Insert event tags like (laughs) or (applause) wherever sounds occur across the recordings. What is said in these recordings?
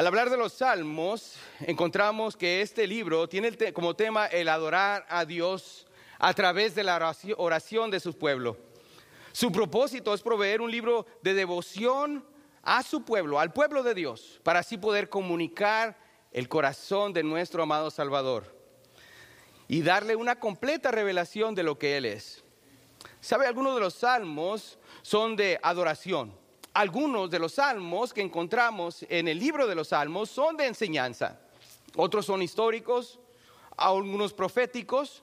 Al hablar de los salmos, encontramos que este libro tiene como tema el adorar a Dios a través de la oración de su pueblo. Su propósito es proveer un libro de devoción a su pueblo, al pueblo de Dios, para así poder comunicar el corazón de nuestro amado Salvador y darle una completa revelación de lo que Él es. ¿Sabe? Algunos de los salmos son de adoración. Algunos de los salmos que encontramos en el libro de los salmos son de enseñanza. Otros son históricos, algunos proféticos,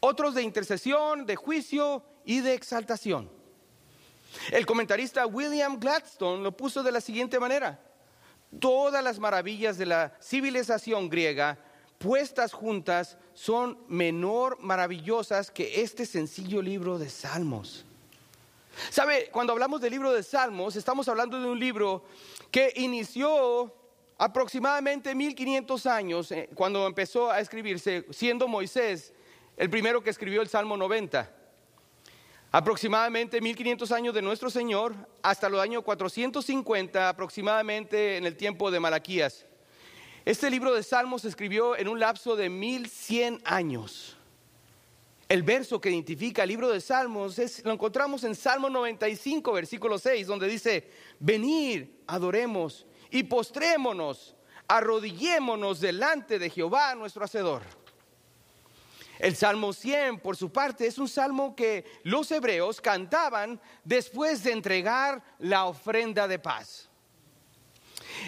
otros de intercesión, de juicio y de exaltación. El comentarista William Gladstone lo puso de la siguiente manera. Todas las maravillas de la civilización griega puestas juntas son menor maravillosas que este sencillo libro de Salmos. ¿Sabe? Cuando hablamos del libro de Salmos, estamos hablando de un libro que inició aproximadamente 1500 años, eh, cuando empezó a escribirse, siendo Moisés el primero que escribió el Salmo 90. Aproximadamente 1500 años de nuestro Señor hasta los años 450, aproximadamente en el tiempo de Malaquías. Este libro de Salmos se escribió en un lapso de 1100 años. El verso que identifica el libro de Salmos es, lo encontramos en Salmo 95, versículo 6, donde dice, venid, adoremos y postrémonos, arrodillémonos delante de Jehová nuestro Hacedor. El Salmo 100, por su parte, es un salmo que los hebreos cantaban después de entregar la ofrenda de paz.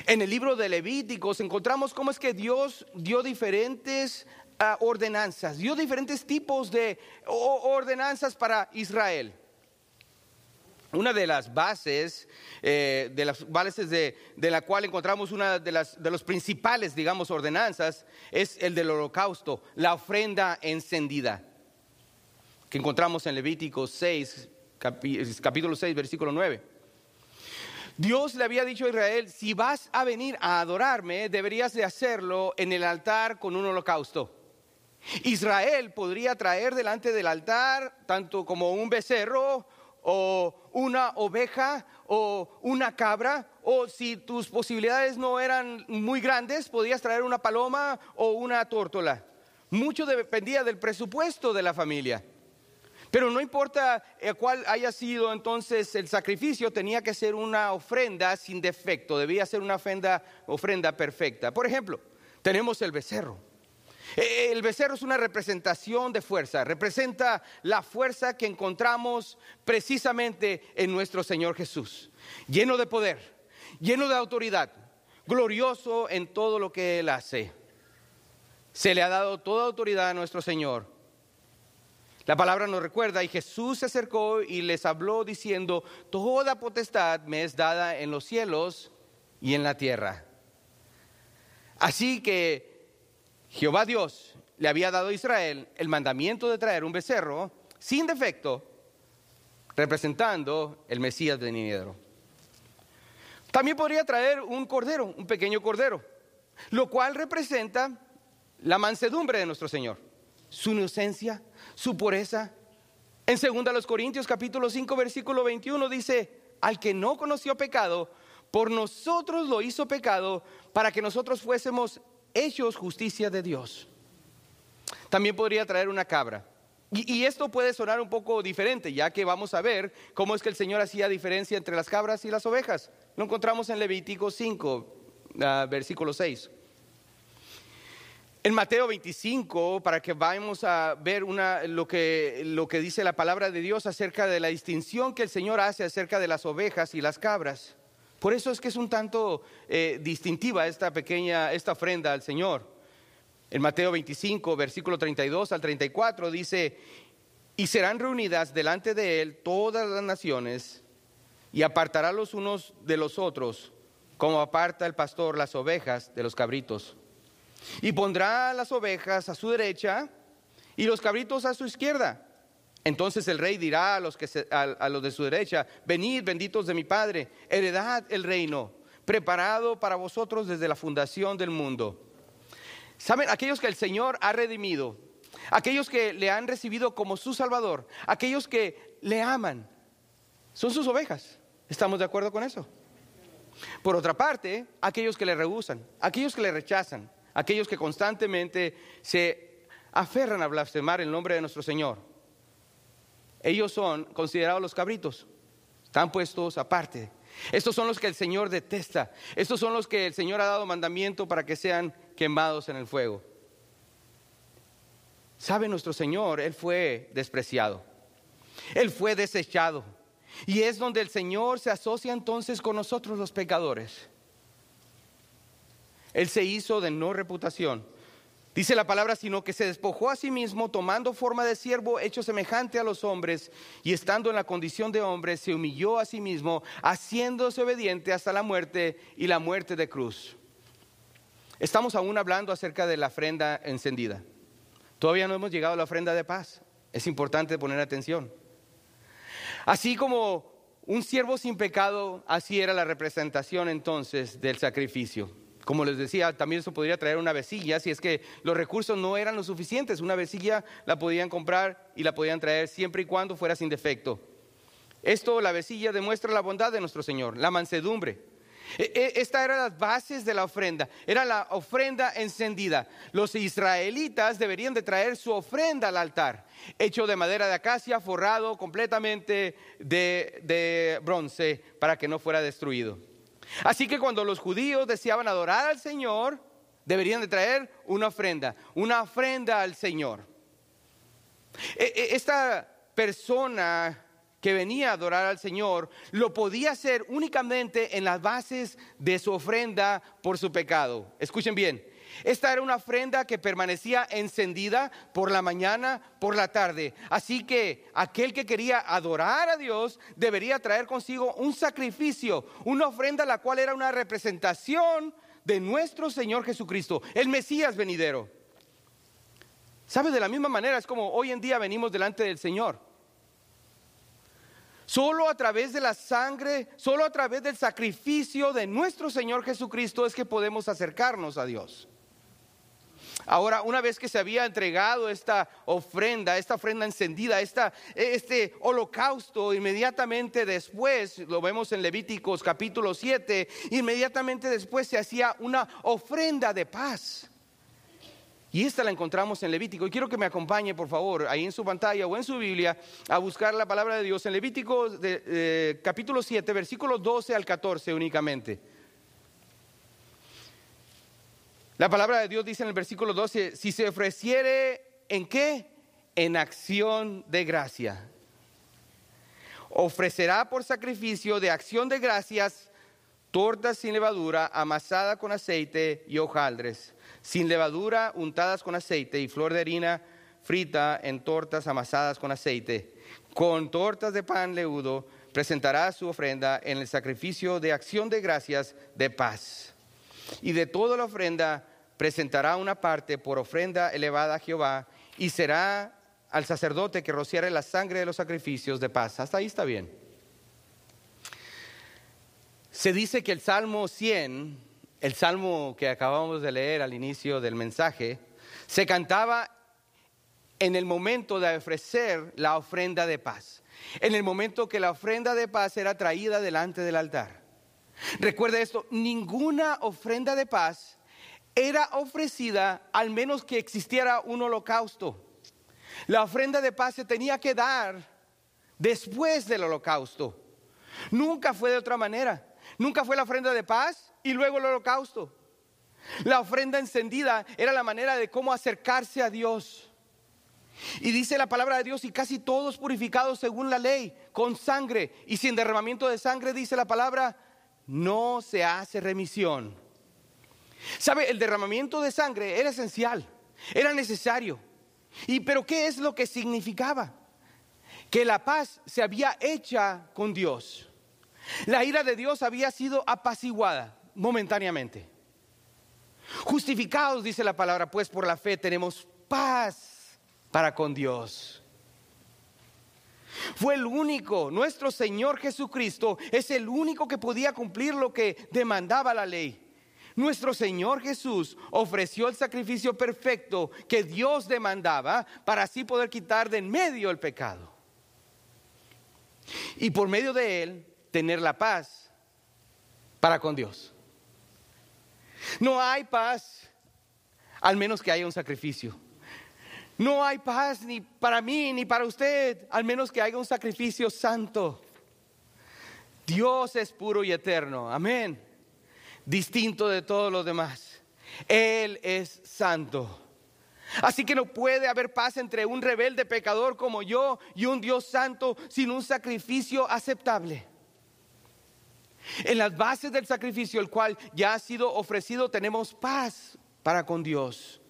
En el libro de Levíticos encontramos cómo es que Dios dio diferentes ordenanzas, dio diferentes tipos de ordenanzas para Israel. Una de las bases, eh, de las bases de, la cual encontramos una de, las, de los principales, digamos, ordenanzas, es el del holocausto, la ofrenda encendida, que encontramos en Levítico 6, capítulo 6, versículo 9. Dios le había dicho a Israel, si vas a venir a adorarme, deberías de hacerlo en el altar con un holocausto. Israel podría traer delante del altar tanto como un becerro o una oveja o una cabra, o si tus posibilidades no eran muy grandes, podías traer una paloma o una tórtola. Mucho dependía del presupuesto de la familia. Pero no importa eh, cuál haya sido entonces el sacrificio, tenía que ser una ofrenda sin defecto, debía ser una ofrenda, ofrenda perfecta. Por ejemplo, tenemos el becerro. El becerro es una representación de fuerza, representa la fuerza que encontramos precisamente en nuestro Señor Jesús, lleno de poder, lleno de autoridad, glorioso en todo lo que Él hace. Se le ha dado toda autoridad a nuestro Señor. La palabra nos recuerda y Jesús se acercó y les habló diciendo, toda potestad me es dada en los cielos y en la tierra. Así que Jehová Dios le había dado a Israel el mandamiento de traer un becerro sin defecto, representando el Mesías de Niniedro. También podría traer un cordero, un pequeño cordero, lo cual representa la mansedumbre de nuestro Señor, su inocencia, su pureza. En 2 Corintios capítulo 5 versículo 21 dice, al que no conoció pecado, por nosotros lo hizo pecado para que nosotros fuésemos hechos justicia de Dios. También podría traer una cabra. Y, esto puede sonar un poco diferente, ya que vamos a ver cómo es que el Señor hacía diferencia entre las cabras y las ovejas. Lo encontramos en Levítico 5, ah, versículo 6. En Mateo 25, para que vayamos a ver una, lo, que, lo que dice la palabra de Dios acerca de la distinción que el Señor hace acerca de las ovejas y las cabras. Por eso es que es un tanto eh, distintiva esta pequeña, esta ofrenda al Señor. En Mateo 25, versículo 32 al 34 dice, y serán reunidas delante de él todas las naciones y apartará los unos de los otros, como aparta el pastor las ovejas de los cabritos. Y pondrá las ovejas a su derecha y los cabritos a su izquierda. Entonces el rey dirá a los, que a, los de su derecha, venid benditos de mi Padre, heredad el reino, preparado para vosotros desde la fundación del mundo. Saben, aquellos que el Señor ha redimido, aquellos que le han recibido como su Salvador, aquellos que le aman, son sus ovejas. ¿Estamos de acuerdo con eso? Por otra parte, aquellos que le rehusan, aquellos que le rechazan, aquellos que constantemente se aferran a blasfemar el nombre de nuestro Señor, ellos son considerados los cabritos, están puestos aparte. Estos son los que el Señor detesta, estos son los que el Señor ha dado mandamiento para que sean quemados en el fuego. ¿Sabe nuestro Señor? Él fue despreciado, Él fue desechado. Y es donde el Señor se asocia entonces con nosotros los pecadores. Él se hizo de no reputación. Dice la palabra, sino que se despojó a sí mismo, tomando forma de siervo, hecho semejante a los hombres, y estando en la condición de hombre, se humilló a sí mismo, haciéndose obediente hasta la muerte y la muerte de cruz. Estamos aún hablando acerca de la ofrenda encendida. Todavía no hemos llegado a la ofrenda de paz. Es importante poner atención. Así como un siervo sin pecado, así era la representación entonces del sacrificio. Como les decía, también se podría traer una vecilla si es que los recursos no eran lo suficientes. Una vecilla la podían comprar y la podían traer siempre y cuando fuera sin defecto. Esto, la vecilla, demuestra la bondad de nuestro Señor, la mansedumbre. E, e, esta era las bases de la ofrenda, era la ofrenda encendida. Los israelitas deberían de traer su ofrenda al altar, hecho de madera de acacia, forrado completamente de bronce para que no fuera destruido. Así que cuando los judíos deseaban adorar al Señor, deberían de traer una ofrenda, una ofrenda al Señor. E, esta persona que venía a adorar al Señor, lo podía hacer únicamente en las bases de su ofrenda por su pecado. Escuchen bien, esta era una ofrenda que permanecía encendida por la mañana, por la tarde. Así que aquel que quería adorar a Dios debería traer consigo un sacrificio, una ofrenda la cual era una representación de nuestro Señor Jesucristo, el Mesías venidero. ¿Sabe? De la misma manera es como hoy en día venimos delante del Señor. Solo a través de la sangre, solo a través del sacrificio de nuestro Señor Jesucristo es que podemos acercarnos a Dios. Ahora, una vez que se había entregado esta ofrenda, esta ofrenda encendida, este holocausto, inmediatamente después, lo vemos en Levíticos capítulo 7, inmediatamente después se hacía una ofrenda de paz. Y esta la encontramos en Levítico. Y quiero que me acompañe, por favor, ahí en su pantalla o en su Biblia, a buscar la palabra de Dios en Levítico de, capítulo 7, versículos 12 al 14 únicamente. La palabra de Dios dice en el versículo 12, si se ofreciere en qué? En acción de gracia. Ofrecerá por sacrificio de acción de gracias tortas sin levadura, amasada con aceite y hojaldres sin levadura, untadas con aceite y flor de harina frita en tortas amasadas con aceite. Con tortas de pan leudo presentará su ofrenda en el sacrificio de acción de gracias de paz. Y de toda la ofrenda presentará una parte por ofrenda elevada a Jehová y será al sacerdote que rociare la sangre de los sacrificios de paz. Hasta ahí está bien. Se dice que el Salmo 100 el salmo que acabamos de leer al inicio del mensaje, se cantaba en el momento de ofrecer la ofrenda de paz, en el momento que la ofrenda de paz era traída delante del altar. Recuerde esto, ninguna ofrenda de paz era ofrecida al menos que existiera un holocausto. La ofrenda de paz se tenía que dar después del holocausto. Nunca fue de otra manera. Nunca fue la ofrenda de paz y luego el holocausto. La ofrenda encendida era la manera de cómo acercarse a Dios. Y dice la palabra de Dios, y casi todos purificados según la ley, con sangre y sin derramamiento de sangre, dice la palabra, no se hace remisión. ¿Sabe? El derramamiento de sangre era esencial, era necesario. ¿Y pero qué es lo que significaba? Que la paz se había hecha con Dios. La ira de Dios había sido apaciguada momentáneamente. Justificados, dice la palabra, pues por la fe tenemos paz para con Dios. Fue el único, nuestro Señor Jesucristo es el único que podía cumplir lo que demandaba la ley. Nuestro Señor Jesús ofreció el sacrificio perfecto que Dios demandaba para así poder quitar de en medio el pecado. Y por medio de él tener la paz para con Dios. No hay paz al menos que haya un sacrificio. No hay paz ni para mí ni para usted, al menos que haya un sacrificio santo. Dios es puro y eterno, amén. Distinto de todos los demás. Él es santo. Así que no puede haber paz entre un rebelde pecador como yo y un Dios santo sin un sacrificio aceptable. En las bases del sacrificio, el cual ya ha sido ofrecido, tenemos paz para con Dios.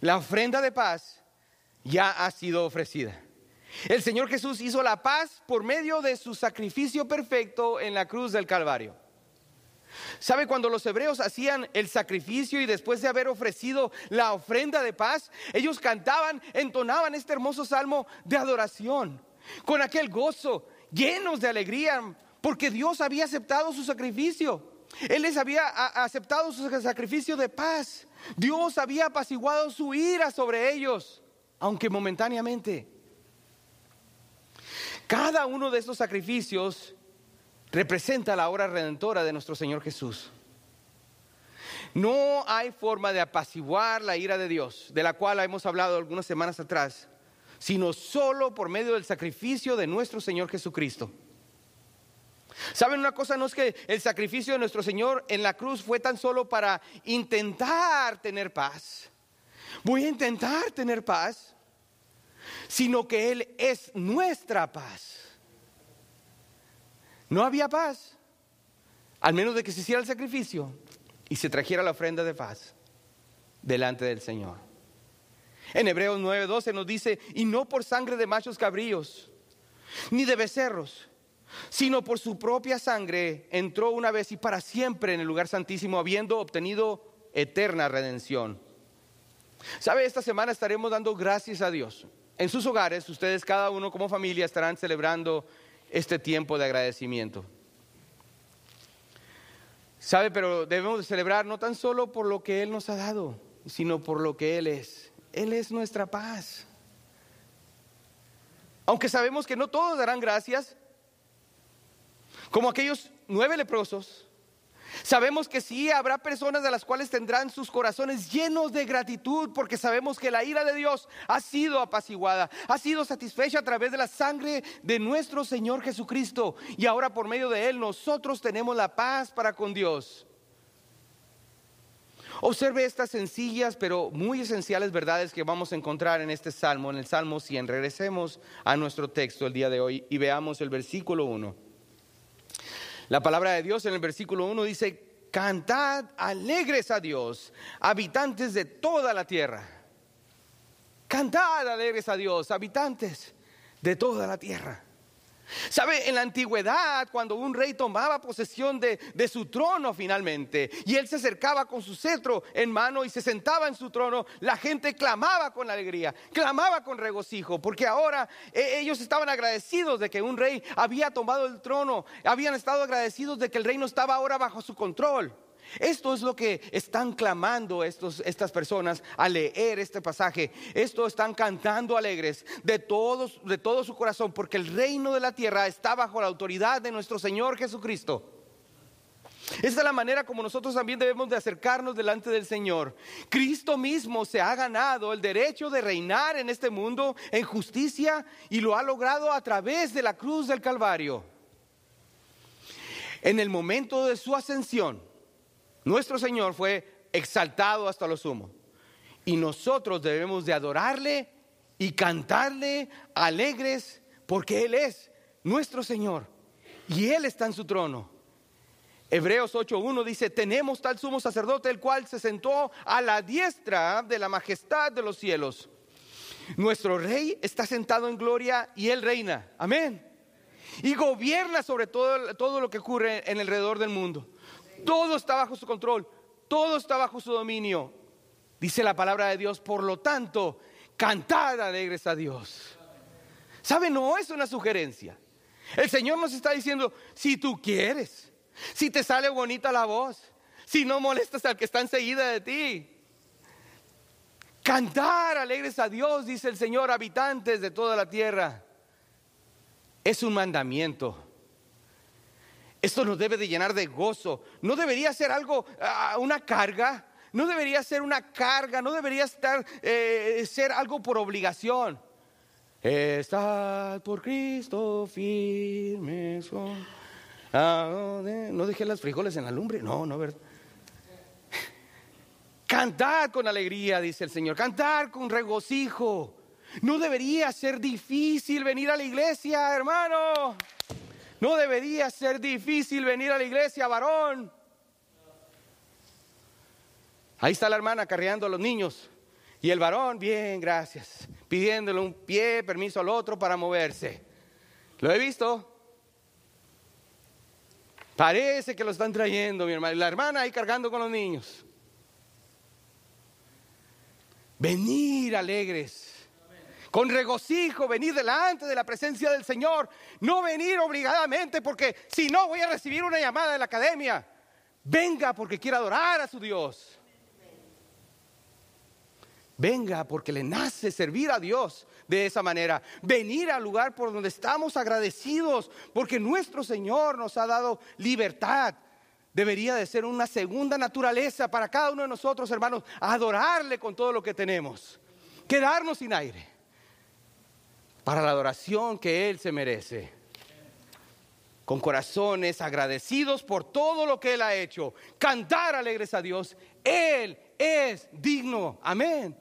La ofrenda de paz ya ha sido ofrecida. El Señor Jesús hizo la paz por medio de su sacrificio perfecto en la cruz del Calvario. ¿Sabe cuando los hebreos hacían el sacrificio y después de haber ofrecido la ofrenda de paz, ellos cantaban, entonaban este hermoso salmo de adoración, con aquel gozo, llenos de alegría, porque Dios había aceptado su sacrificio. Él les había aceptado su sacrificio de paz. Dios había apaciguado su ira sobre ellos, aunque momentáneamente. Cada uno de estos sacrificios representa la obra redentora de nuestro Señor Jesús. No hay forma de apaciguar la ira de Dios, de la cual hemos hablado algunas semanas atrás, sino solo por medio del sacrificio de nuestro Señor Jesucristo. ¿Saben una cosa? No es que el sacrificio de nuestro Señor en la cruz fue tan solo para intentar tener paz. Voy a intentar tener paz, sino que Él es nuestra paz. No había paz, al menos de que se hiciera el sacrificio y se trajera la ofrenda de paz delante del Señor. En Hebreos 9:12 nos dice, y no por sangre de machos cabríos, ni de becerros, sino por su propia sangre entró una vez y para siempre en el lugar santísimo, habiendo obtenido eterna redención. ¿Sabe? Esta semana estaremos dando gracias a Dios. En sus hogares, ustedes cada uno como familia estarán celebrando este tiempo de agradecimiento. ¿Sabe? Pero debemos de celebrar no tan solo por lo que Él nos ha dado, sino por lo que Él es. Él es nuestra paz. Aunque sabemos que no todos darán gracias, como aquellos nueve leprosos, sabemos que sí habrá personas de las cuales tendrán sus corazones llenos de gratitud porque sabemos que la ira de Dios ha sido apaciguada, ha sido satisfecha a través de la sangre de nuestro Señor Jesucristo y ahora por medio de Él nosotros tenemos la paz para con Dios. Observe estas sencillas pero muy esenciales verdades que vamos a encontrar en este salmo, en el Salmo 100. Regresemos a nuestro texto el día de hoy y veamos el versículo 1. La palabra de Dios en el versículo 1 dice, cantad alegres a Dios, habitantes de toda la tierra. Cantad alegres a Dios, habitantes de toda la tierra. ¿Sabe? En la antigüedad, cuando un rey tomaba posesión de, su trono finalmente y él se acercaba con su cetro en mano y se sentaba en su trono, la gente clamaba con alegría, clamaba con regocijo, porque ahora e, ellos estaban agradecidos de que un rey había tomado el trono, habían estado agradecidos de que el reino estaba ahora bajo su control. Esto es lo que están clamando estos, estas personas al leer este pasaje. Esto están cantando alegres de, todos, de todo su corazón porque el reino de la tierra está bajo la autoridad de nuestro Señor Jesucristo. Esta es la manera como nosotros también debemos de acercarnos delante del Señor. Cristo mismo se ha ganado el derecho de reinar en este mundo en justicia y lo ha logrado a través de la cruz del Calvario. En el momento de su ascensión, nuestro Señor fue exaltado hasta lo sumo. Y nosotros debemos de adorarle y cantarle alegres porque Él es nuestro Señor y Él está en su trono. Hebreos 8.1 dice, tenemos tal sumo sacerdote el cual se sentó a la diestra de la majestad de los cielos. Nuestro rey está sentado en gloria y Él reina. Amén. Y gobierna sobre todo, todo lo que ocurre en alrededor del mundo. Todo está bajo su control, todo está bajo su dominio. Dice la palabra de Dios, por lo tanto, cantad alegres a Dios. ¿Sabe? No es una sugerencia. El Señor nos está diciendo, si tú quieres, si te sale bonita la voz, si no molestas al que está enseguida de ti. Cantar alegres a Dios, dice el Señor, habitantes de toda la tierra. Es un mandamiento Esto nos debe de llenar de gozo. No debería ser algo, ah, una carga. No debería ser una carga. No debería estar, eh, ser algo por obligación. Estad por Cristo firmes. Ah, no dejé las frijoles en la lumbre. No, no, ¿verdad? (laughs) Cantar con alegría, dice el Señor. Cantar con regocijo. No debería ser difícil venir a la iglesia, hermano. No debería ser difícil venir a la iglesia, varón. Ahí está la hermana carreando a los niños. Y el varón, bien, gracias, pidiéndole un pie, permiso al otro para moverse. Lo he visto. Parece que lo están trayendo, mi hermana. La hermana ahí cargando con los niños. Venir alegres con regocijo, venir delante de la presencia del Señor, no venir obligadamente porque si no voy a recibir una llamada de la academia. Venga porque quiere adorar a su Dios. Venga porque le nace servir a Dios de esa manera. Venir al lugar por donde estamos agradecidos porque nuestro Señor nos ha dado libertad. Debería de ser una segunda naturaleza para cada uno de nosotros, hermanos, adorarle con todo lo que tenemos. Quedarnos sin aire para la adoración que Él se merece. Con corazones agradecidos por todo lo que Él ha hecho. Cantar alegres a Dios. Él es digno. Amén.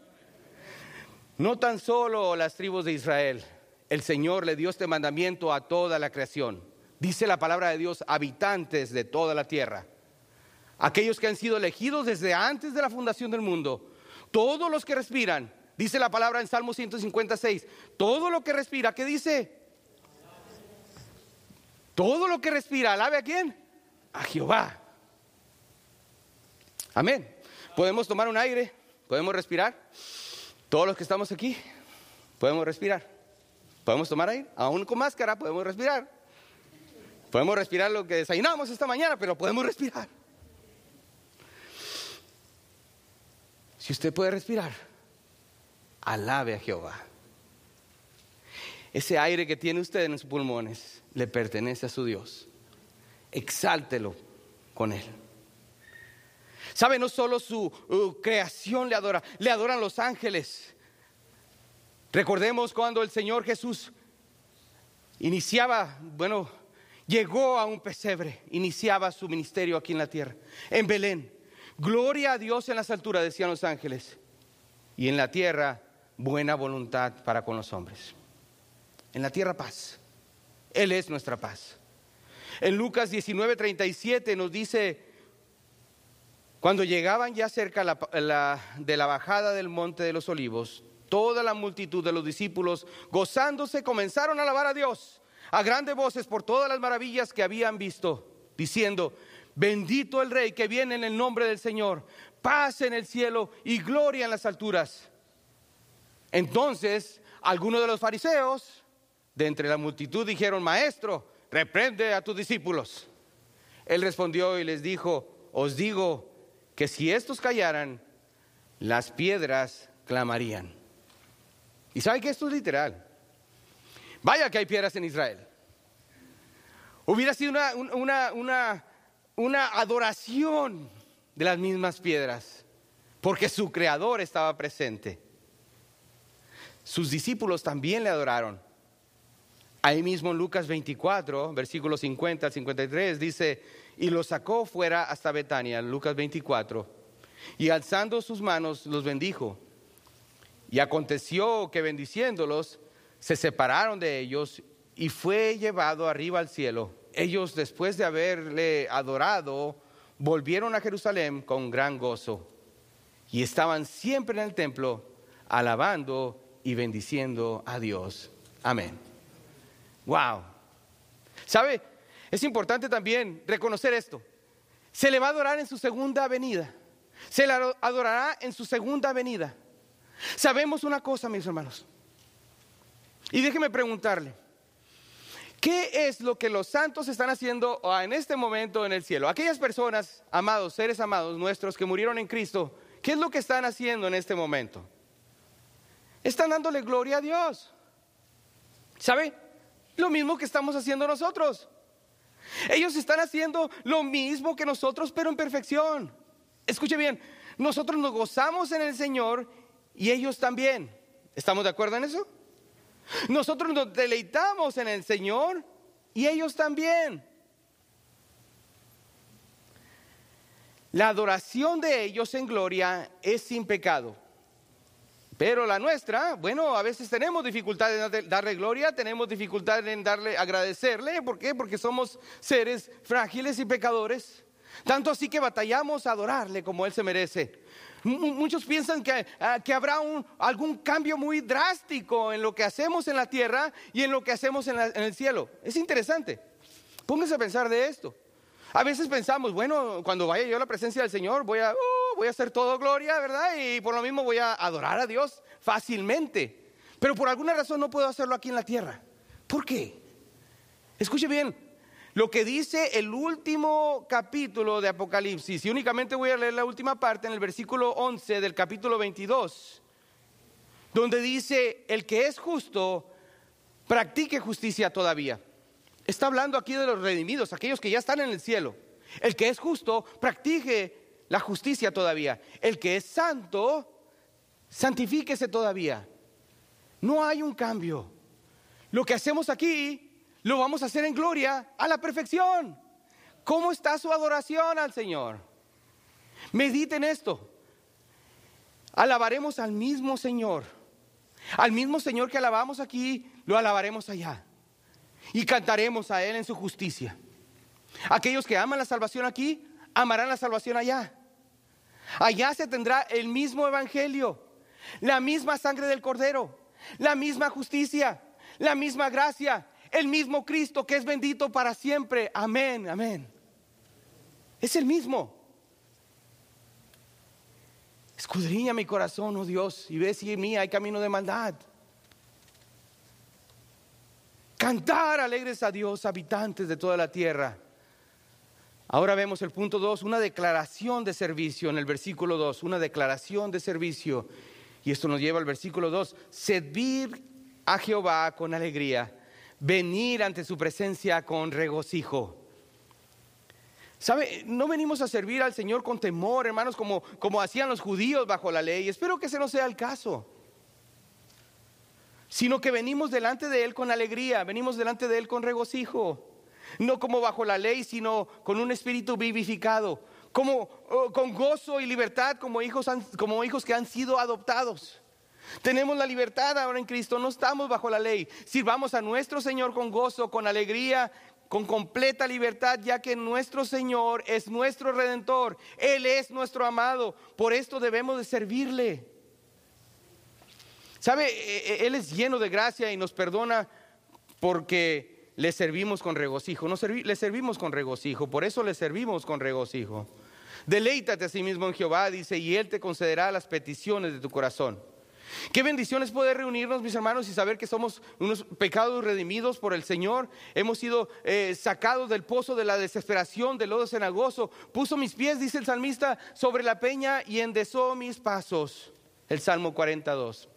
No tan solo las tribus de Israel. El Señor le dio este mandamiento a toda la creación. Dice la palabra de Dios, habitantes de toda la tierra. Aquellos que han sido elegidos desde antes de la fundación del mundo. Todos los que respiran Dice la palabra en Salmo 156, todo lo que respira, ¿qué dice? Todo lo que respira, alabe a quién? A Jehová. Amén. Podemos tomar un aire, podemos respirar. Todos los que estamos aquí, podemos respirar. Podemos tomar aire, aún con máscara, podemos respirar. Podemos respirar lo que desayunamos esta mañana, pero podemos respirar. Si usted puede respirar, alabe a Jehová. Ese aire que tiene usted en sus pulmones le pertenece a su Dios. Exáltelo con él. ¿Sabe? No solo su uh, creación le adora, le adoran los ángeles. Recordemos cuando el Señor Jesús iniciaba, bueno, llegó a un pesebre, iniciaba su ministerio aquí en la tierra, en Belén. Gloria a Dios en las alturas, decían los ángeles. Y en la tierra, buena voluntad para con los hombres. En la tierra paz. Él es nuestra paz. En Lucas 19:37 nos dice, cuando llegaban ya cerca de la bajada del monte de los olivos, toda la multitud de los discípulos, gozándose, comenzaron a alabar a Dios a grandes voces por todas las maravillas que habían visto, diciendo, bendito el Rey que viene en el nombre del Señor, paz en el cielo y gloria en las alturas. Entonces, algunos de los fariseos, de entre la multitud, dijeron, Maestro, reprende a tus discípulos. Él respondió y les dijo, os digo que si estos callaran, las piedras clamarían. ¿Y sabe que esto es literal? Vaya que hay piedras en Israel. Hubiera sido una, una, una, una adoración de las mismas piedras, porque su creador estaba presente. Sus discípulos también le adoraron. Ahí mismo en Lucas 24, versículos 50 al 53, dice, y los sacó fuera hasta Betania, Lucas 24, y alzando sus manos los bendijo. Y aconteció que bendiciéndolos, se separaron de ellos y fue llevado arriba al cielo. Ellos, después de haberle adorado, volvieron a Jerusalén con gran gozo y estaban siempre en el templo alabando y bendiciendo a Dios. Amén. Wow. ¿Sabe? Es importante también reconocer esto. Se le va a adorar en su segunda venida. Se le adorará en su segunda venida. Sabemos una cosa, mis hermanos. Y déjeme preguntarle, ¿qué es lo que los santos están haciendo en este momento en el cielo? Aquellas personas, amados, seres amados nuestros que murieron en Cristo, ¿qué es lo que están haciendo en este momento? Están dándole gloria a Dios. ¿Sabe? Lo mismo que estamos haciendo nosotros. Ellos están haciendo lo mismo que nosotros, pero en perfección. Escuche bien, nosotros nos gozamos en el Señor y ellos también. ¿Estamos de acuerdo en eso? Nosotros nos deleitamos en el Señor y ellos también. La adoración de ellos en gloria es sin pecado. Pero la nuestra, bueno, a veces tenemos dificultad en darle gloria, tenemos dificultad en darle agradecerle, ¿por qué? Porque somos seres frágiles y pecadores. Tanto así que batallamos a adorarle como él se merece. Muchos piensan que, ah, que habrá algún cambio muy drástico en lo que hacemos en la tierra y en lo que hacemos en, el cielo. Es interesante. Pónganse a pensar de esto. A veces pensamos, bueno, cuando vaya yo a la presencia del Señor, voy a, uh, voy a hacer todo gloria, ¿verdad? Y por lo mismo voy a adorar a Dios fácilmente. Pero por alguna razón no puedo hacerlo aquí en la tierra. ¿Por qué? Escuche bien, lo que dice el último capítulo de Apocalipsis, y únicamente voy a leer la última parte en el versículo 11 del capítulo 22, donde dice, el que es justo, practique justicia todavía. Está hablando aquí de los redimidos, aquellos que ya están en el cielo. El que es justo, practique la justicia todavía. El que es santo, santifíquese todavía. No hay un cambio. Lo que hacemos aquí lo vamos a hacer en gloria a la perfección. ¿Cómo está su adoración al Señor? Mediten esto. Alabaremos al mismo Señor. Al mismo Señor que alabamos aquí, lo alabaremos allá. Y cantaremos a Él en su justicia. Aquellos que aman la salvación aquí, amarán la salvación allá. Allá se tendrá el mismo evangelio, la misma sangre del cordero, la misma justicia, la misma gracia, el mismo Cristo que es bendito para siempre. Amén, amén. Es el mismo. Escudriña mi corazón, oh Dios, y ve si en mí hay camino de maldad. Cantar alegres a Dios, habitantes de toda la tierra. Ahora vemos el punto 2, una declaración de servicio en el versículo 2, una declaración de servicio. Y esto nos lleva al versículo 2, servir a Jehová con alegría venir ante su presencia con regocijo. ¿Sabe? No venimos a servir al Señor con temor, hermanos, como, como hacían los judíos bajo la ley. Espero que ese no sea el caso. Sino que venimos delante de Él con alegría, venimos delante de Él con regocijo. No como bajo la ley, sino con un espíritu vivificado, como oh, con gozo y libertad como hijos, como hijos que han sido adoptados. Tenemos la libertad ahora en Cristo, no estamos bajo la ley. Sirvamos a nuestro Señor con gozo, con alegría, con completa libertad, ya que nuestro Señor es nuestro redentor, Él es nuestro amado, por esto debemos de servirle. ¿Sabe? E, e, Él es lleno de gracia y nos perdona porque le servimos con regocijo, le servimos con regocijo, por eso le servimos con regocijo. Deleítate a sí mismo en Jehová, dice, y Él te concederá las peticiones de tu corazón. Qué bendiciones poder reunirnos, mis hermanos, y saber que somos unos pecados redimidos por el Señor. Hemos sido eh, sacados del pozo de la desesperación, del lodo cenagoso. Puso mis pies, dice el salmista, sobre la peña y endezó mis pasos. El Salmo 42.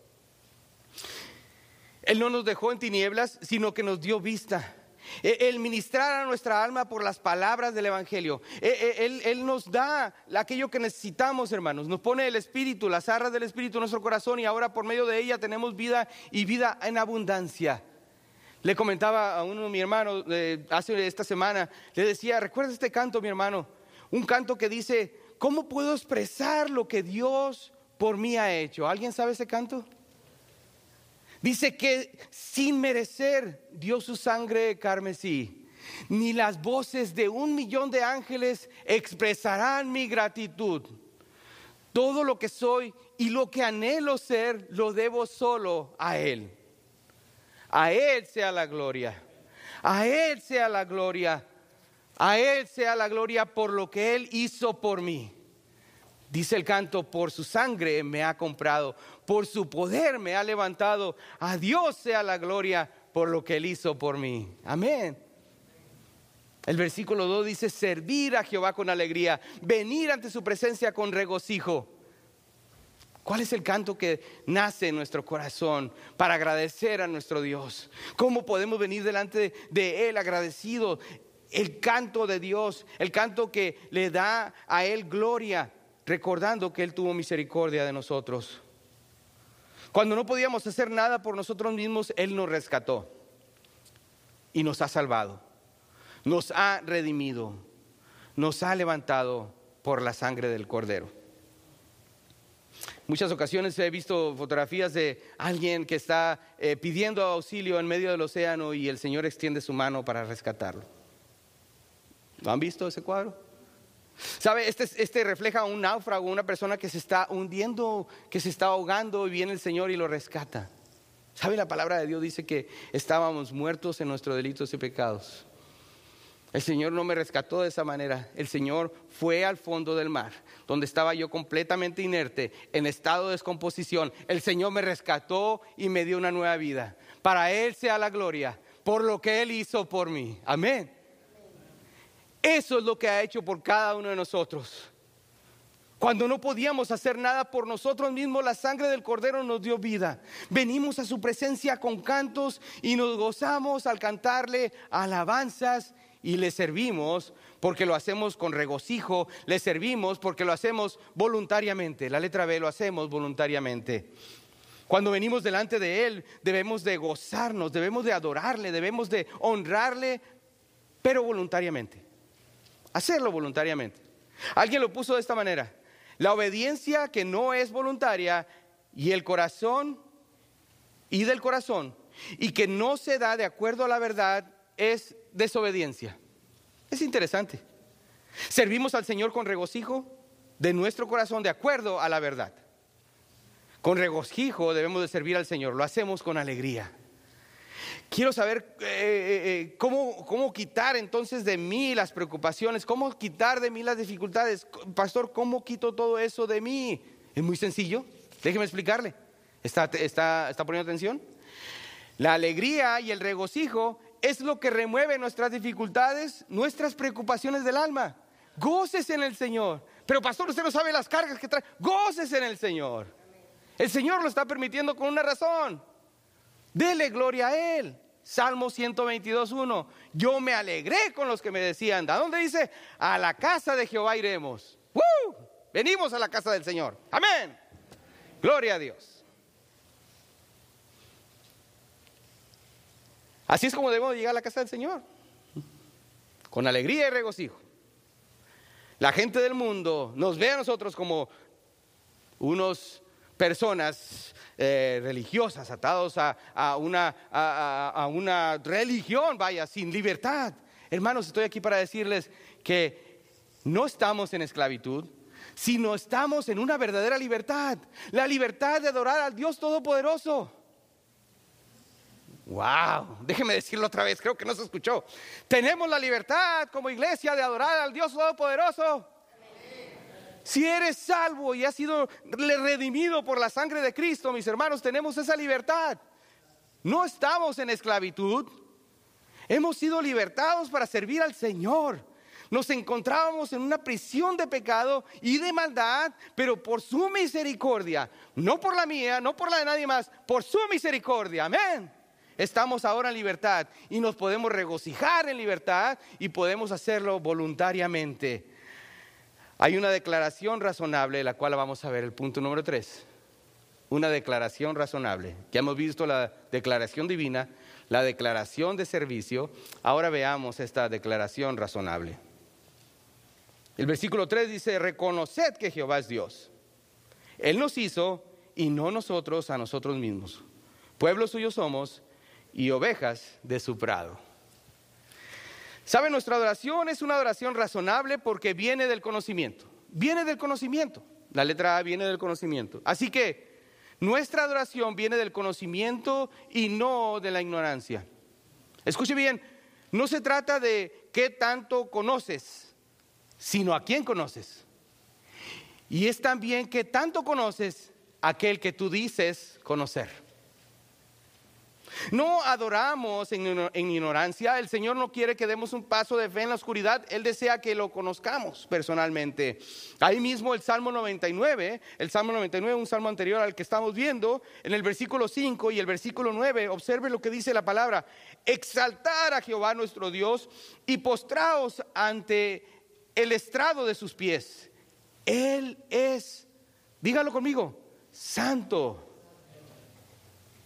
Él no nos dejó en tinieblas, sino que nos dio vista. E, el ministrar a nuestra alma por las palabras del Evangelio. E, e, él, nos da aquello que necesitamos, hermanos. Nos pone el Espíritu, las arras del Espíritu en nuestro corazón y ahora por medio de ella tenemos vida y vida en abundancia. Le comentaba a uno de mi hermano hace esta semana, le decía, recuerda este canto, mi hermano, un canto que dice, ¿cómo puedo expresar lo que Dios por mí ha hecho? ¿Alguien sabe ese canto? Dice que sin merecer dio su sangre carmesí. Ni las voces de un millón de ángeles expresarán mi gratitud. Todo lo que soy y lo que anhelo ser lo debo solo a Él. A Él sea la gloria. A Él sea la gloria. A Él sea la gloria por lo que Él hizo por mí. Dice el canto, por su sangre me ha comprado, por su poder me ha levantado. A Dios sea la gloria por lo que él hizo por mí. Amén. El versículo 2 dice, servir a Jehová con alegría, venir ante su presencia con regocijo. ¿Cuál es el canto que nace en nuestro corazón para agradecer a nuestro Dios? ¿Cómo podemos venir delante de Él agradecidos? el canto de Dios, el canto que le da a Él gloria, recordando que Él tuvo misericordia de nosotros. Cuando no podíamos hacer nada por nosotros mismos, Él nos rescató y nos ha salvado, nos ha redimido, nos ha levantado por la sangre del Cordero. Muchas ocasiones he visto fotografías de alguien que está eh, pidiendo auxilio en medio del océano y el Señor extiende su mano para rescatarlo. ¿Lo han visto ese cuadro? ¿Sabe? Este, este refleja un náufrago, una persona que se está hundiendo, que se está ahogando y viene el Señor y lo rescata. ¿Sabe? La palabra de Dios dice que estábamos muertos en nuestros delitos y pecados. El Señor no me rescató de esa manera. El Señor fue al fondo del mar, donde estaba yo completamente inerte, en estado de descomposición. El Señor me rescató y me dio una nueva vida. Para Él sea la gloria por lo que Él hizo por mí. Amén. Eso es lo que ha hecho por cada uno de nosotros. Cuando no podíamos hacer nada por nosotros mismos, la sangre del Cordero nos dio vida. Venimos a su presencia con cantos y nos gozamos al cantarle alabanzas y le servimos porque lo hacemos con regocijo, le servimos porque lo hacemos voluntariamente. La letra B lo hacemos voluntariamente. Cuando venimos delante de Él, debemos de gozarnos, debemos de adorarle, debemos de honrarle, pero voluntariamente. Hacerlo voluntariamente. Alguien lo puso de esta manera. La obediencia que no es voluntaria y el corazón y del corazón y que no se da de acuerdo a la verdad es desobediencia. Es interesante. Servimos al Señor con regocijo de nuestro corazón, de acuerdo a la verdad. Con regocijo debemos de servir al Señor, lo hacemos con alegría. Quiero saber eh, eh, eh, cómo, cómo quitar entonces de mí las preocupaciones, cómo quitar de mí las dificultades. Pastor, ¿cómo quito todo eso de mí? Es muy sencillo, déjeme explicarle. ¿Está, está, está poniendo atención? La alegría y el regocijo es lo que remueve nuestras dificultades, nuestras preocupaciones del alma. Goces en el Señor. Pero pastor, usted no sabe las cargas que trae. Goces en el Señor. El Señor lo está permitiendo con una razón. Dele gloria a Él. Salmo 122.1. Yo me alegré con los que me decían, ¿a dónde dice? A la casa de Jehová iremos. Venimos a la casa del Señor. Amén. Gloria a Dios. Así es como debemos llegar a la casa del Señor, con alegría y regocijo. La gente del mundo nos ve a nosotros como unos personas eh, religiosas, atados a, una, a, una religión, vaya, sin libertad. Hermanos, estoy aquí para decirles que no estamos en esclavitud, sino estamos en una verdadera libertad, la libertad de adorar al Dios Todopoderoso. Wow, déjeme decirlo otra vez, creo que no se escuchó. Tenemos la libertad como iglesia de adorar al Dios Todopoderoso. Si eres salvo y has sido redimido por la sangre de Cristo, mis hermanos, tenemos esa libertad. No estamos en esclavitud. Hemos sido libertados para servir al Señor. Nos encontrábamos en una prisión de pecado y de maldad, pero por su misericordia, no por la mía, no por la de nadie más, por su misericordia. Amén estamos ahora en libertad y nos podemos regocijar en libertad y podemos hacerlo voluntariamente. Hay una declaración razonable, la cual vamos a ver, el punto número tres. Una declaración razonable. Ya hemos visto la declaración divina, la declaración de servicio. Ahora veamos esta declaración razonable. El versículo 3 dice, reconoced que Jehová es Dios. Él nos hizo y no nosotros a nosotros mismos. Pueblo suyo somos y ovejas de su prado. ¿Sabe? Nuestra adoración es una adoración razonable porque viene del conocimiento. Viene del conocimiento. La letra A viene del conocimiento. Así que nuestra adoración viene del conocimiento y no de la ignorancia. Escuche bien, no se trata de qué tanto conoces, sino a quién conoces. Y es también que tanto conoces aquel que tú dices conocer. No adoramos en, ignorancia. El Señor no quiere que demos un paso de fe en la oscuridad. Él desea que lo conozcamos personalmente. Ahí mismo el Salmo 99, el Salmo 99, un salmo anterior al que estamos viendo, en el versículo 5 y el versículo 9, observe lo que dice la palabra. Exaltar a Jehová nuestro Dios y postraos ante el estrado de sus pies. Él es, dígalo conmigo, santo.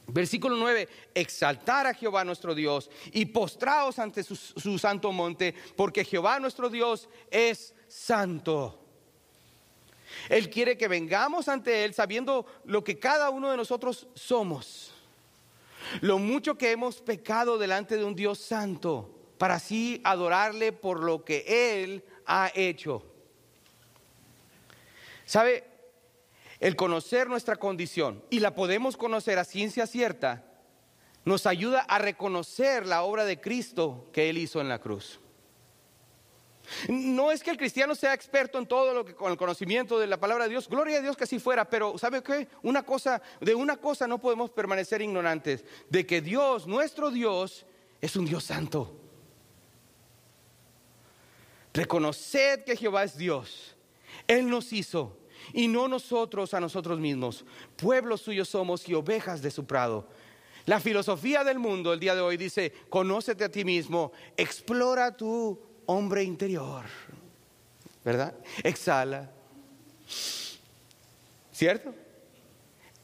Versículo 9, exaltar a Jehová nuestro Dios y postraos ante su, su, santo monte, porque Jehová nuestro Dios es santo. Él quiere que vengamos ante Él sabiendo lo que cada uno de nosotros somos, lo mucho que hemos pecado delante de un Dios santo, para así adorarle por lo que Él ha hecho. ¿Sabe? El conocer nuestra condición, y la podemos conocer a ciencia cierta, nos ayuda a reconocer la obra de Cristo que Él hizo en la cruz. No es que el cristiano sea experto en todo lo que con el conocimiento de la palabra de Dios, gloria a Dios que así fuera, pero ¿sabe qué? Una cosa, de una cosa no podemos permanecer ignorantes, de que Dios, nuestro Dios, es un Dios santo. Reconoced que Jehová es Dios. Él nos hizo y no nosotros a nosotros mismos. Pueblos suyos somos y ovejas de su prado. La filosofía del mundo el día de hoy dice, conócete a ti mismo, explora tu hombre interior, ¿verdad? Exhala. ¿Cierto?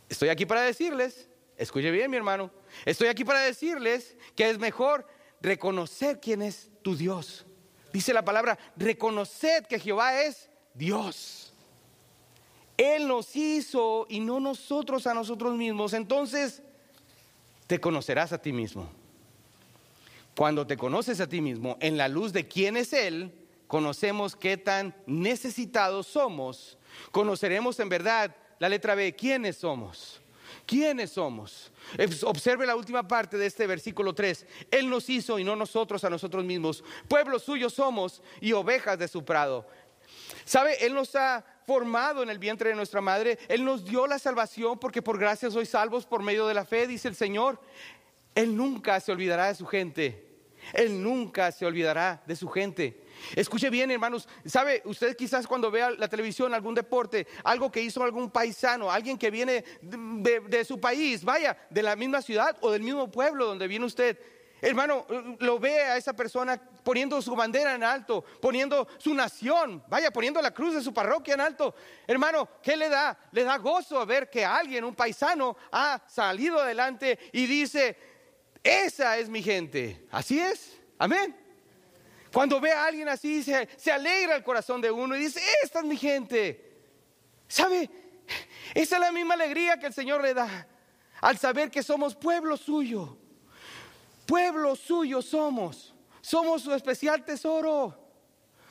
Estoy aquí para decirles, escuche bien mi hermano, estoy aquí para decirles que es mejor reconocer quién es tu Dios. Dice la palabra, reconoced que Jehová es Dios. Él nos hizo y no nosotros a nosotros mismos. Entonces, te conocerás a ti mismo. Cuando te conoces a ti mismo, en la luz de quién es Él, conocemos qué tan necesitados somos. Conoceremos en verdad la letra B, quiénes somos. ¿Quiénes somos? Observe la última parte de este versículo 3. Él nos hizo y no nosotros a nosotros mismos. Pueblos suyos somos y ovejas de su prado. ¿Sabe? Él nos ha formado en el vientre de nuestra madre. Él nos dio la salvación porque por gracia sois salvos por medio de la fe, dice el Señor. Él nunca se olvidará de su gente. Él nunca se olvidará de su gente. Escuche bien, hermanos. ¿Sabe? Usted quizás cuando vea la televisión, algún deporte, algo que hizo algún paisano, alguien que viene de, de su país, vaya, de la misma ciudad o del mismo pueblo donde viene usted Hermano, lo ve a esa persona poniendo su bandera en alto, poniendo su nación, vaya, poniendo la cruz de su parroquia en alto. Hermano, ¿qué le da? Le da gozo a ver que alguien, un paisano, ha salido adelante y dice, esa es mi gente. Así es. Amén. Cuando ve a alguien así, se, se alegra el corazón de uno y dice, esta es mi gente. ¿Sabe? Esa es la misma alegría que el Señor le da al saber que somos pueblo suyo Pueblo suyo somos. Somos su especial tesoro.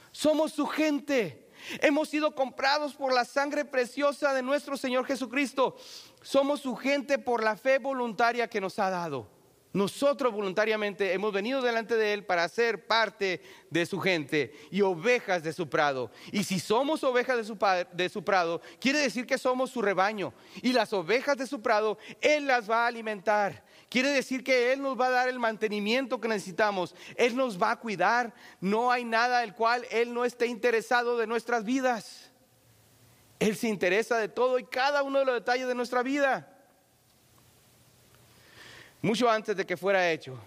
Somos su gente. Hemos sido comprados por la sangre preciosa de nuestro Señor Jesucristo. Somos su gente por la fe voluntaria que nos ha dado. Nosotros voluntariamente hemos venido delante de Él para ser parte de su gente y ovejas de su prado. Y si somos ovejas de su, de su, prado, quiere decir que somos su rebaño. Y las ovejas de su prado, Él las va a alimentar. Quiere decir que Él nos va a dar el mantenimiento que necesitamos. Él nos va a cuidar. No hay nada del cual Él no esté interesado de nuestras vidas. Él se interesa de todo y cada uno de los detalles de nuestra vida. Mucho antes de que fuera hecho,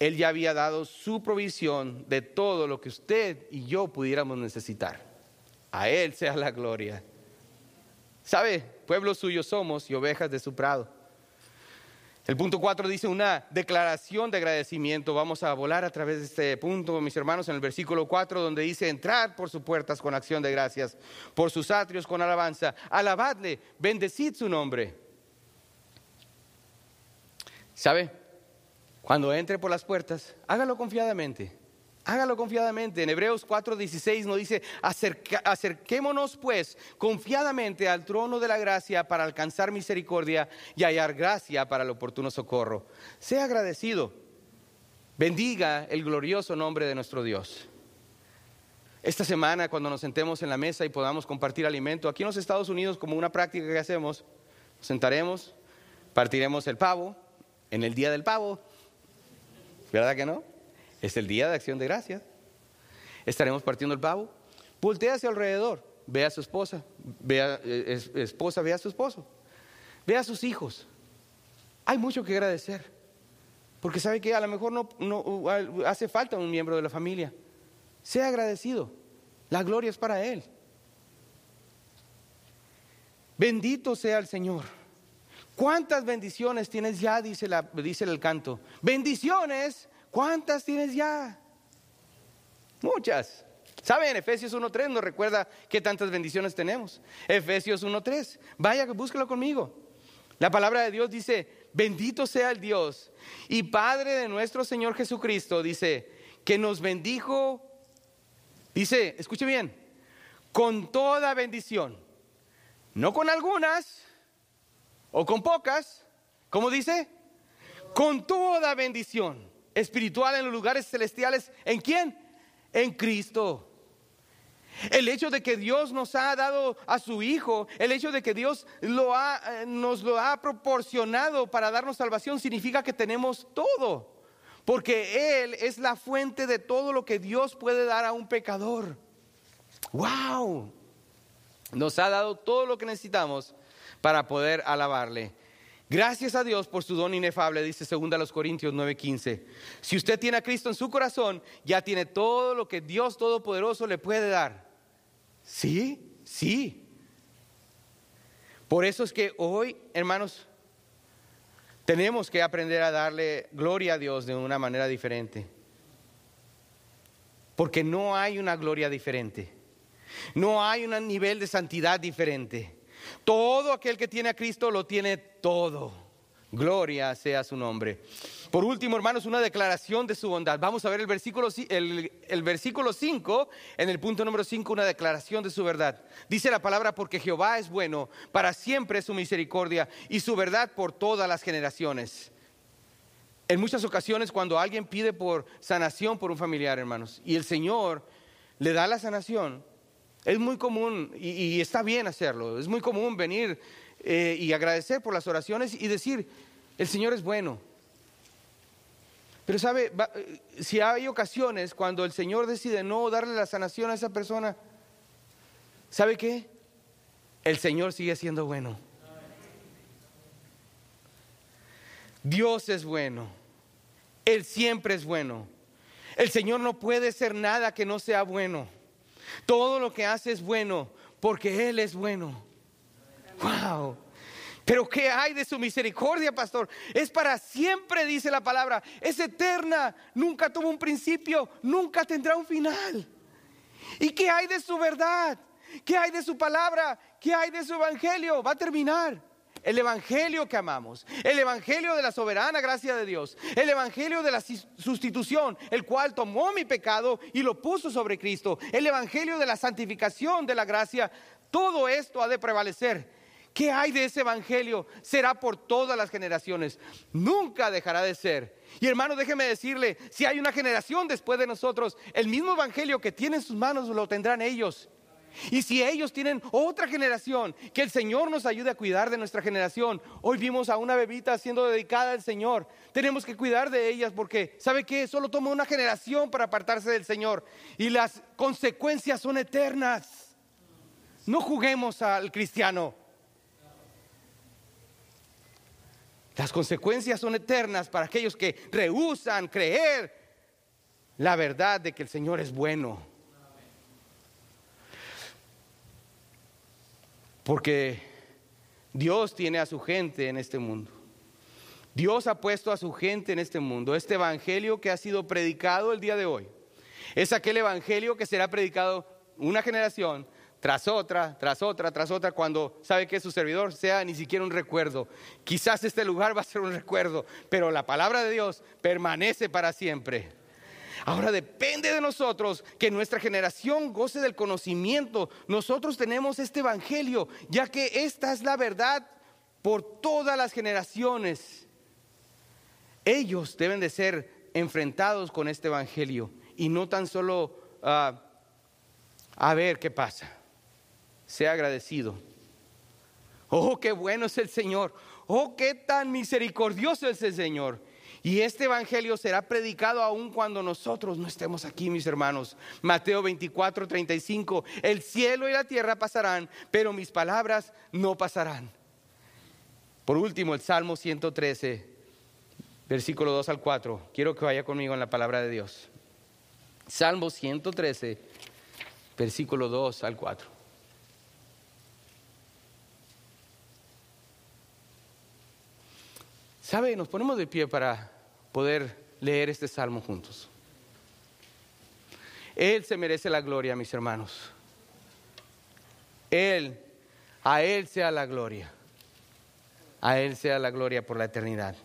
Él ya había dado su provisión de todo lo que usted y yo pudiéramos necesitar. A Él sea la gloria. ¿Sabe? Pueblo suyo somos y ovejas de su prado. El punto 4 dice una declaración de agradecimiento. Vamos a volar a través de este punto, mis hermanos, en el versículo 4, donde dice, entrar por sus puertas con acción de gracias, por sus atrios con alabanza, alabadle, bendecid su nombre. ¿Sabe? Cuando entre por las puertas, hágalo confiadamente. Hágalo confiadamente. En Hebreos 4:16 nos dice, acerquémonos pues confiadamente al trono de la gracia para alcanzar misericordia y hallar gracia para el oportuno socorro. Sea agradecido. Bendiga el glorioso nombre de nuestro Dios. Esta semana, cuando nos sentemos en la mesa y podamos compartir alimento, aquí en los Estados Unidos, como una práctica que hacemos, nos sentaremos, partiremos el pavo, en el día del pavo. ¿Verdad que no? Es el día de acción de gracias. Estaremos partiendo el pavo. Voltea hacia alrededor. Ve a su esposa. Ve a, eh, esposa, ve a su esposo. Ve a sus hijos. Hay mucho que agradecer. Porque sabe que a lo mejor no, no hace falta un miembro de la familia. Sea agradecido. La gloria es para Él. Bendito sea el Señor. ¿Cuántas bendiciones tienes ya? Dice, la, dice el canto. Bendiciones, ¿cuántas tienes ya? Muchas. ¿Saben? Efesios 1.3 nos recuerda qué tantas bendiciones tenemos. Efesios 1.3. Vaya, búscalo conmigo. La palabra de Dios dice, bendito sea el Dios y Padre de nuestro Señor Jesucristo, dice, que nos bendijo, dice, escuche bien, con toda bendición, no con algunas o con pocas, ¿cómo dice? Con toda bendición espiritual en los lugares celestiales, ¿en quién? En Cristo. El hecho de que Dios nos ha dado a su Hijo, el hecho de que Dios eh, nos lo ha proporcionado para darnos salvación, significa que tenemos todo. Porque Él es la fuente de todo lo que Dios puede dar a un pecador. ¡Wow! Nos ha dado todo lo que necesitamos para poder alabarle. Gracias a Dios por su don inefable, dice 2 Corintios 9:15. Si usted tiene a Cristo en su corazón, ya tiene todo lo que Dios Todopoderoso le puede dar. Sí, sí. Por eso es que hoy, hermanos, tenemos que aprender a darle gloria a Dios de una manera diferente. Porque no hay una gloria diferente. No hay un nivel de santidad diferente. Todo aquel que tiene a Cristo lo tiene todo. Gloria sea su nombre. Por último, hermanos, una declaración de su bondad. Vamos a ver el versículo, el, versículo 5, en el punto número 5, una declaración de su verdad. Dice la palabra, porque Jehová es bueno, para siempre es su misericordia y su verdad por todas las generaciones. En muchas ocasiones, cuando alguien pide por sanación por un familiar, hermanos, y el Señor le da la sanación, es muy común, y, está bien hacerlo, es muy común venir eh, y agradecer por las oraciones y decir, el Señor es bueno. Pero sabe, eh, si hay ocasiones cuando el Señor decide no darle la sanación a esa persona, ¿sabe qué? El Señor sigue siendo bueno. Dios es bueno. Él siempre es bueno. El Señor no puede ser nada que no sea bueno. Todo lo que hace es bueno porque Él es bueno. Wow. Pero ¿qué hay de su misericordia, pastor? Es para siempre, dice la palabra. Es eterna. Nunca tuvo un principio, nunca tendrá un final. ¿Y qué hay de su verdad? ¿Qué hay de su palabra? ¿Qué hay de su evangelio? Va a terminar. El Evangelio que amamos, el Evangelio de la soberana gracia de Dios, el Evangelio de la sustitución, el cual tomó mi pecado y lo puso sobre Cristo, el Evangelio de la santificación de la gracia, todo esto ha de prevalecer. ¿Qué hay de ese Evangelio? Será por todas las generaciones, nunca dejará de ser. Y hermano, déjeme decirle, si hay una generación después de nosotros, el mismo Evangelio que tiene en sus manos lo tendrán ellos. Y si ellos tienen otra generación, que el Señor nos ayude a cuidar de nuestra generación. Hoy vimos a una bebita siendo dedicada al Señor. Tenemos que cuidar de ellas porque, ¿sabe qué? Solo toma una generación para apartarse del Señor. Y las consecuencias son eternas. No juguemos al cristiano. Las consecuencias son eternas para aquellos que rehusan creer la verdad de que el Señor es bueno. Porque Dios tiene a su gente en este mundo. Dios ha puesto a su gente en este mundo. Este evangelio que ha sido predicado el día de hoy es aquel evangelio que será predicado una generación tras otra, tras otra, tras otra, cuando sabe que su servidor sea ni siquiera un recuerdo. Quizás este lugar va a ser un recuerdo, pero la palabra de Dios permanece para siempre. Ahora depende de nosotros que nuestra generación goce del conocimiento. Nosotros tenemos este Evangelio, ya que esta es la verdad por todas las generaciones. Ellos deben de ser enfrentados con este Evangelio y no tan solo ah, a ver qué pasa. Sea agradecido. Oh, qué bueno es el Señor. Oh, qué tan misericordioso es el Señor. Y este evangelio será predicado aún cuando nosotros no estemos aquí, mis hermanos. Mateo 24, 35. El cielo y la tierra pasarán, pero mis palabras no pasarán. Por último, el Salmo 113, versículo 2 al 4. Quiero que vaya conmigo en la palabra de Dios. Salmo 113, versículo 2 al 4. ¿Sabe? Nos ponemos de pie para poder leer este salmo juntos. Él se merece la gloria, mis hermanos. Él, a Él sea la gloria. A Él sea la gloria por la eternidad.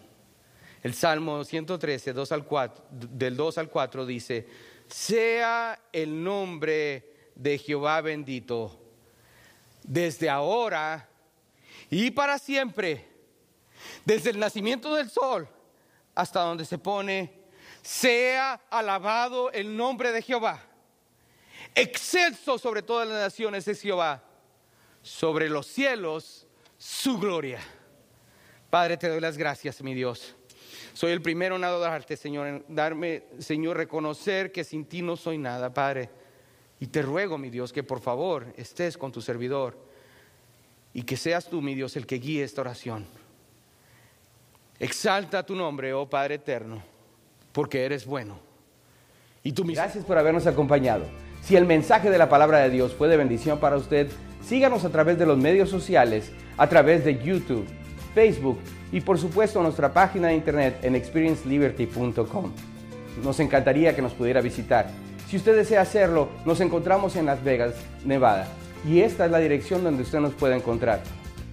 El Salmo 113, 2 al 4, del 2 al 4 dice, sea el nombre de Jehová bendito desde ahora y para siempre desde el nacimiento del sol hasta donde se pone, sea alabado el nombre de Jehová. Excelso sobre todas las naciones es Jehová, sobre los cielos su gloria. Padre, te doy las gracias, mi Dios. Soy el primero en adorarte, Señor, en darme, Señor, reconocer que sin ti no soy nada, Padre. Y te ruego, mi Dios, que por favor estés con tu servidor y que seas tú, mi Dios, el que guíe esta oración. Exalta tu nombre, oh Padre eterno, porque eres bueno. Y tú Gracias por habernos acompañado. Si el mensaje de la palabra de Dios fue de bendición para usted, síganos a través de los medios sociales, a través de YouTube, Facebook y por supuesto nuestra página de internet en experienceliberty.com. Nos encantaría que nos pudiera visitar. Si usted desea hacerlo, nos encontramos en Las Vegas, Nevada, y esta es la dirección donde usted nos puede encontrar.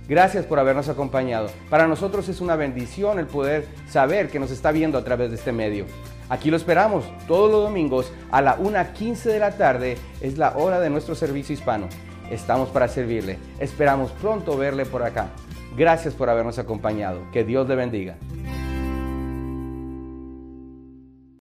Gracias por habernos acompañado. Para nosotros es una bendición el poder saber que nos está viendo a través de este medio. Aquí lo esperamos todos los domingos a la 1.15 de la tarde. Es la hora de nuestro servicio hispano. Estamos para servirle. Esperamos pronto verle por acá. Gracias por habernos acompañado. Que Dios le bendiga.